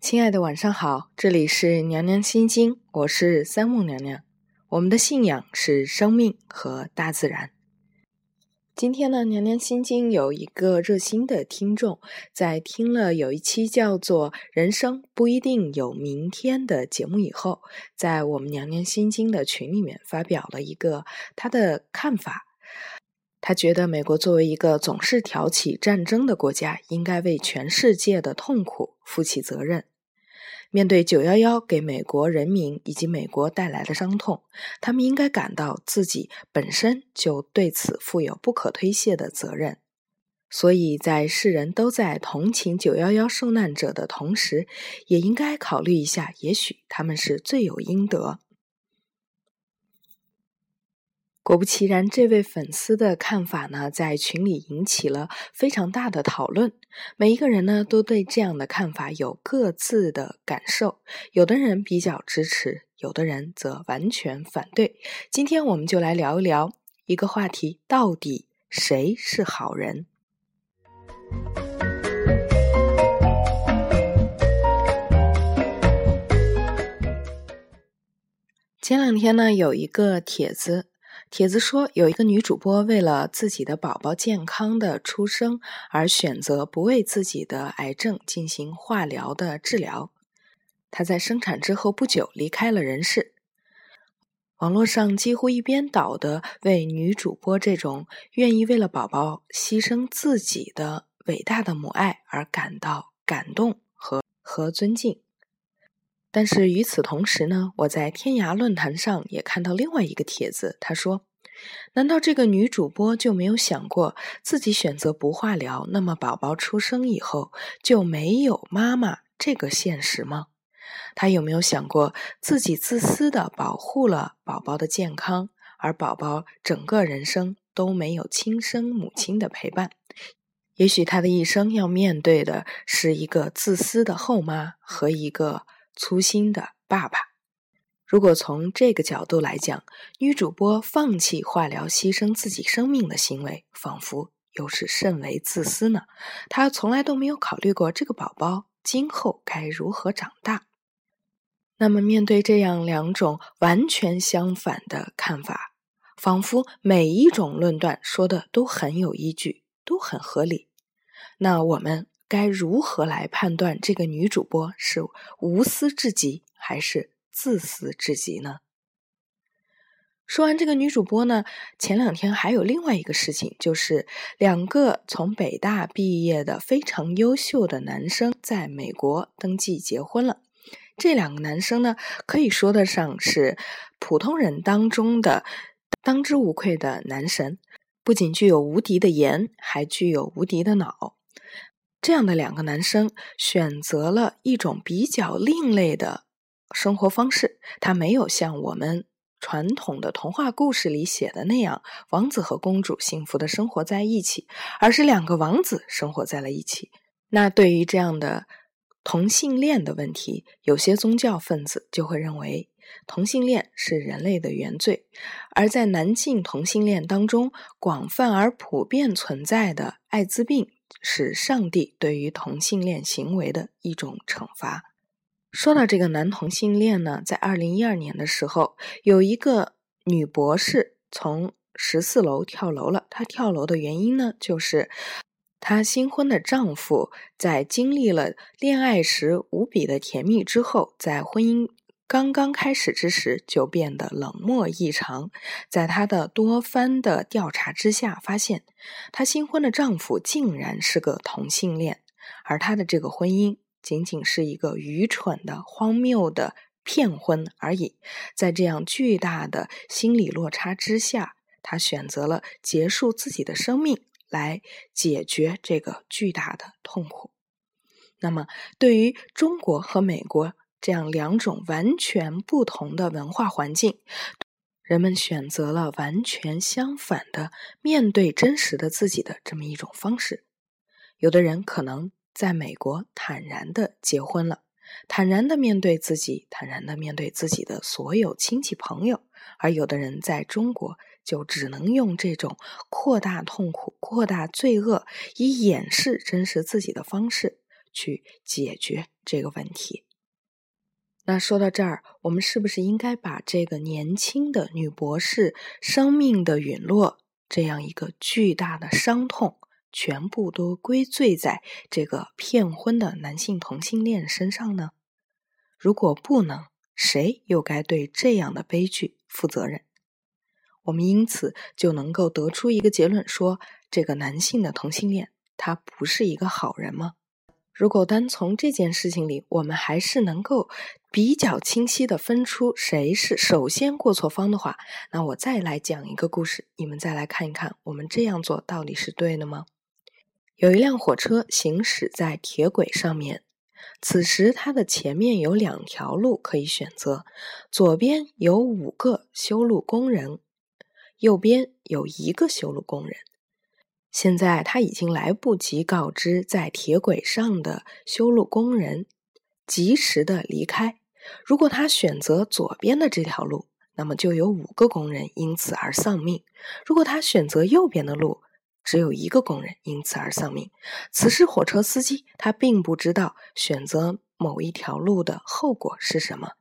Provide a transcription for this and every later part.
亲爱的，晚上好，这里是娘娘心经，我是三木娘娘。我们的信仰是生命和大自然。今天呢，娘娘心经有一个热心的听众，在听了有一期叫做《人生不一定有明天》的节目以后，在我们娘娘心经的群里面发表了一个他的看法。他觉得美国作为一个总是挑起战争的国家，应该为全世界的痛苦负起责任。面对九幺幺给美国人民以及美国带来的伤痛，他们应该感到自己本身就对此负有不可推卸的责任。所以在世人都在同情九幺幺受难者的同时，也应该考虑一下，也许他们是罪有应得。果不其然，这位粉丝的看法呢，在群里引起了非常大的讨论。每一个人呢，都对这样的看法有各自的感受。有的人比较支持，有的人则完全反对。今天我们就来聊一聊一个话题：到底谁是好人？前两天呢，有一个帖子。帖子说，有一个女主播为了自己的宝宝健康的出生而选择不为自己的癌症进行化疗的治疗。她在生产之后不久离开了人世。网络上几乎一边倒的为女主播这种愿意为了宝宝牺牲自己的伟大的母爱而感到感动和和尊敬。但是与此同时呢，我在天涯论坛上也看到另外一个帖子，他说：“难道这个女主播就没有想过自己选择不化疗，那么宝宝出生以后就没有妈妈这个现实吗？她有没有想过自己自私的保护了宝宝的健康，而宝宝整个人生都没有亲生母亲的陪伴？也许她的一生要面对的是一个自私的后妈和一个……”粗心的爸爸，如果从这个角度来讲，女主播放弃化疗、牺牲自己生命的行为，仿佛又是甚为自私呢？她从来都没有考虑过这个宝宝今后该如何长大。那么，面对这样两种完全相反的看法，仿佛每一种论断说的都很有依据，都很合理。那我们？该如何来判断这个女主播是无私至极还是自私至极呢？说完这个女主播呢，前两天还有另外一个事情，就是两个从北大毕业的非常优秀的男生在美国登记结婚了。这两个男生呢，可以说得上是普通人当中的当之无愧的男神，不仅具有无敌的颜，还具有无敌的脑。这样的两个男生选择了一种比较另类的生活方式，他没有像我们传统的童话故事里写的那样，王子和公主幸福的生活在一起，而是两个王子生活在了一起。那对于这样的同性恋的问题，有些宗教分子就会认为同性恋是人类的原罪，而在男性同性恋当中广泛而普遍存在的艾滋病。是上帝对于同性恋行为的一种惩罚。说到这个男同性恋呢，在二零一二年的时候，有一个女博士从十四楼跳楼了。她跳楼的原因呢，就是她新婚的丈夫在经历了恋爱时无比的甜蜜之后，在婚姻。刚刚开始之时就变得冷漠异常，在她的多番的调查之下，发现她新婚的丈夫竟然是个同性恋，而她的这个婚姻仅仅是一个愚蠢的、荒谬的骗婚而已。在这样巨大的心理落差之下，她选择了结束自己的生命来解决这个巨大的痛苦。那么，对于中国和美国。这样两种完全不同的文化环境，人们选择了完全相反的面对真实的自己的这么一种方式。有的人可能在美国坦然的结婚了，坦然的面对自己，坦然的面对自己的所有亲戚朋友。而有的人在中国，就只能用这种扩大痛苦、扩大罪恶，以掩饰真实自己的方式去解决这个问题。那说到这儿，我们是不是应该把这个年轻的女博士生命的陨落这样一个巨大的伤痛，全部都归罪在这个骗婚的男性同性恋身上呢？如果不能，谁又该对这样的悲剧负责任？我们因此就能够得出一个结论：说这个男性的同性恋，他不是一个好人吗？如果单从这件事情里，我们还是能够比较清晰的分出谁是首先过错方的话，那我再来讲一个故事，你们再来看一看，我们这样做到底是对的吗？有一辆火车行驶在铁轨上面，此时它的前面有两条路可以选择，左边有五个修路工人，右边有一个修路工人。现在他已经来不及告知在铁轨上的修路工人及时的离开。如果他选择左边的这条路，那么就有五个工人因此而丧命；如果他选择右边的路，只有一个工人因此而丧命。此时，火车司机他并不知道选择某一条路的后果是什么。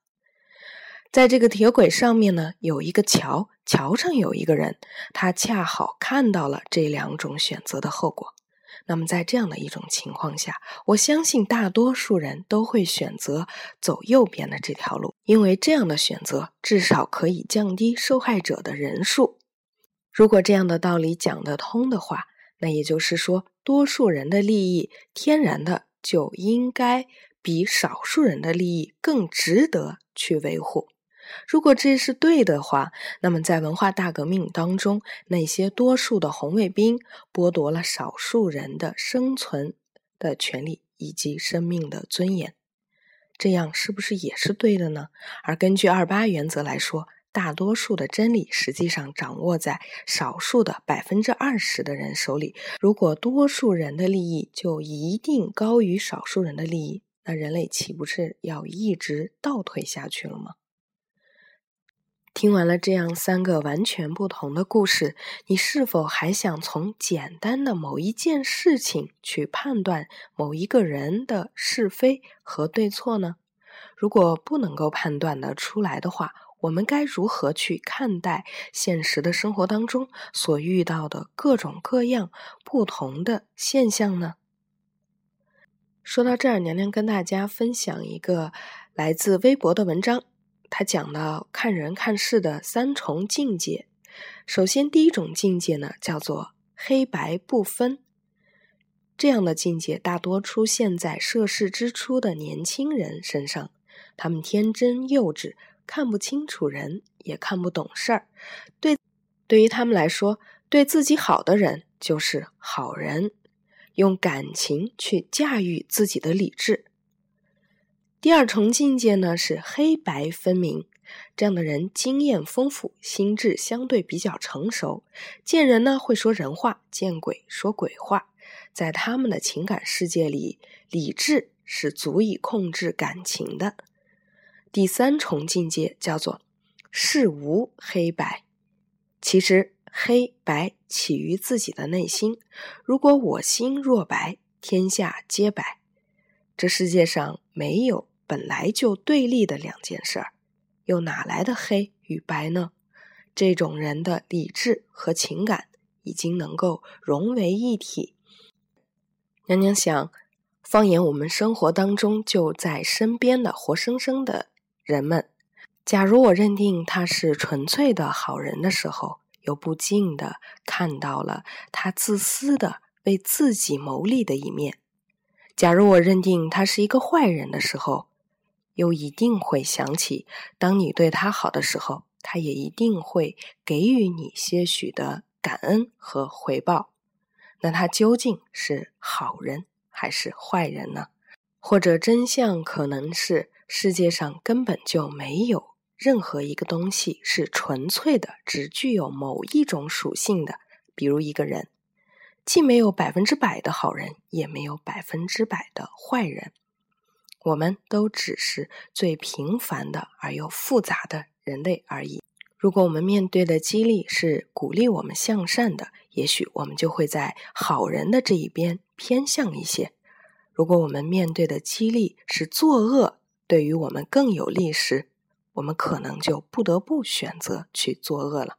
在这个铁轨上面呢，有一个桥，桥上有一个人，他恰好看到了这两种选择的后果。那么，在这样的一种情况下，我相信大多数人都会选择走右边的这条路，因为这样的选择至少可以降低受害者的人数。如果这样的道理讲得通的话，那也就是说，多数人的利益天然的就应该比少数人的利益更值得去维护。如果这是对的话，那么在文化大革命当中，那些多数的红卫兵剥夺了少数人的生存的权利以及生命的尊严，这样是不是也是对的呢？而根据二八原则来说，大多数的真理实际上掌握在少数的百分之二十的人手里。如果多数人的利益就一定高于少数人的利益，那人类岂不是要一直倒退下去了吗？听完了这样三个完全不同的故事，你是否还想从简单的某一件事情去判断某一个人的是非和对错呢？如果不能够判断得出来的话，我们该如何去看待现实的生活当中所遇到的各种各样不同的现象呢？说到这儿，娘娘跟大家分享一个来自微博的文章。他讲到看人看事的三重境界。首先，第一种境界呢，叫做黑白不分。这样的境界大多出现在涉世之初的年轻人身上。他们天真幼稚，看不清楚人，也看不懂事儿。对，对于他们来说，对自己好的人就是好人，用感情去驾驭自己的理智。第二重境界呢是黑白分明，这样的人经验丰富，心智相对比较成熟，见人呢会说人话，见鬼说鬼话。在他们的情感世界里，理智是足以控制感情的。第三重境界叫做事无黑白，其实黑白起于自己的内心。如果我心若白，天下皆白。这世界上没有本来就对立的两件事儿，又哪来的黑与白呢？这种人的理智和情感已经能够融为一体。娘娘想，放眼我们生活当中就在身边的活生生的人们，假如我认定他是纯粹的好人的时候，又不禁的看到了他自私的为自己谋利的一面。假如我认定他是一个坏人的时候，又一定会想起，当你对他好的时候，他也一定会给予你些许的感恩和回报。那他究竟是好人还是坏人呢？或者真相可能是世界上根本就没有任何一个东西是纯粹的，只具有某一种属性的，比如一个人。既没有百分之百的好人，也没有百分之百的坏人。我们都只是最平凡的而又复杂的人类而已。如果我们面对的激励是鼓励我们向善的，也许我们就会在好人的这一边偏向一些；如果我们面对的激励是作恶，对于我们更有利时，我们可能就不得不选择去作恶了。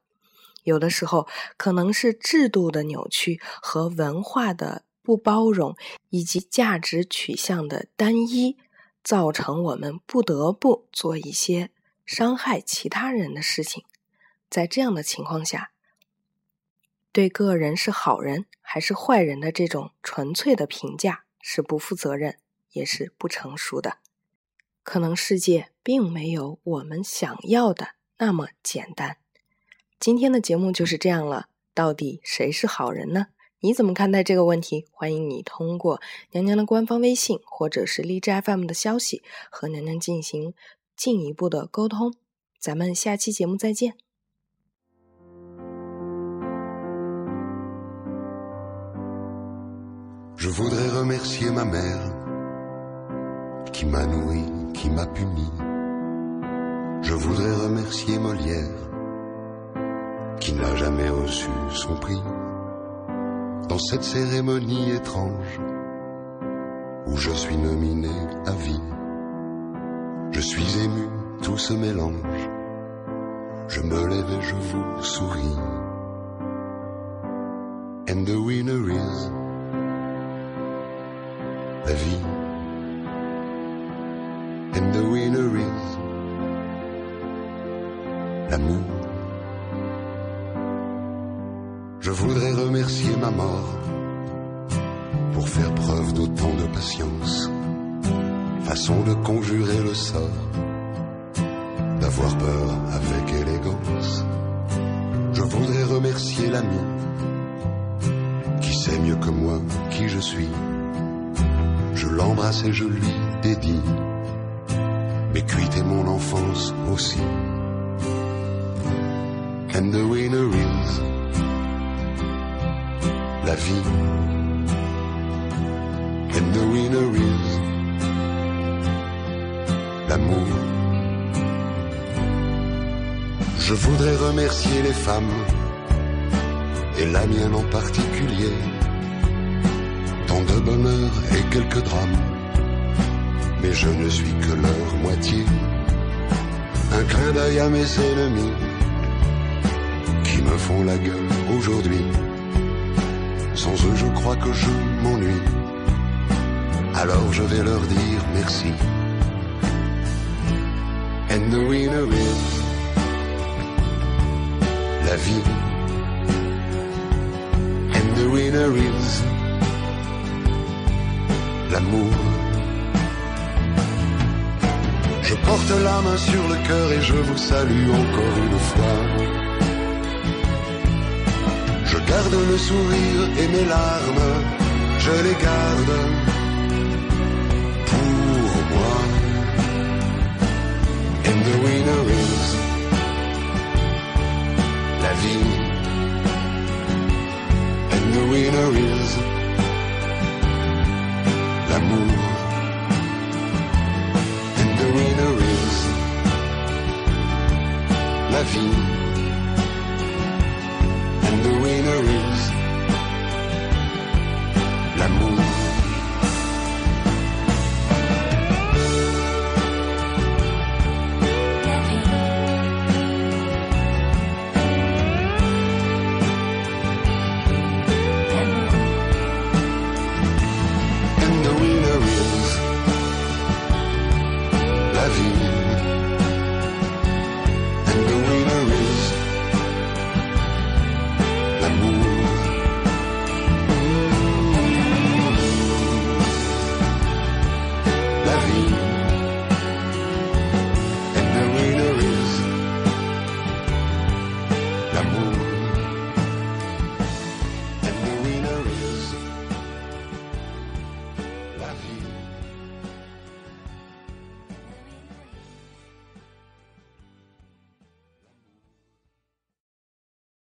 有的时候，可能是制度的扭曲和文化的不包容，以及价值取向的单一。造成我们不得不做一些伤害其他人的事情，在这样的情况下，对个人是好人还是坏人的这种纯粹的评价是不负责任，也是不成熟的。可能世界并没有我们想要的那么简单。今天的节目就是这样了，到底谁是好人呢？你怎么看待这个问题？欢迎你通过娘娘的官方微信或者是荔枝 FM 的消息和娘娘进行进一步的沟通。咱们下期节目再见。Je voudrais remercier ma mère qui m'a nourri, qui m'a puni. Je voudrais remercier Molière qui n'a jamais reçu son prix. Dans cette cérémonie étrange où je suis nominé à vie. Je suis ému, tout se mélange. Je me lève et je vous souris. And the winner is la vie. Mort pour faire preuve d'autant de patience, façon de conjurer le sort, d'avoir peur avec élégance. Je voudrais remercier l'ami qui sait mieux que moi qui je suis. Je l'embrasse et je lui dédie mes cuites mon enfance aussi. And the winner is la vie. And the winner is l'amour. Je voudrais remercier les femmes, et la mienne en particulier, tant de bonheur et quelques drames, mais je ne suis que leur moitié. Un clin d'œil à mes ennemis, qui me font la gueule aujourd'hui sans eux, je crois que je m'ennuie. Alors je vais leur dire merci. And the winner is la vie. And the winner is l'amour. Je porte la main sur le cœur et je vous salue encore une fois garde le sourire et mes larmes, je les garde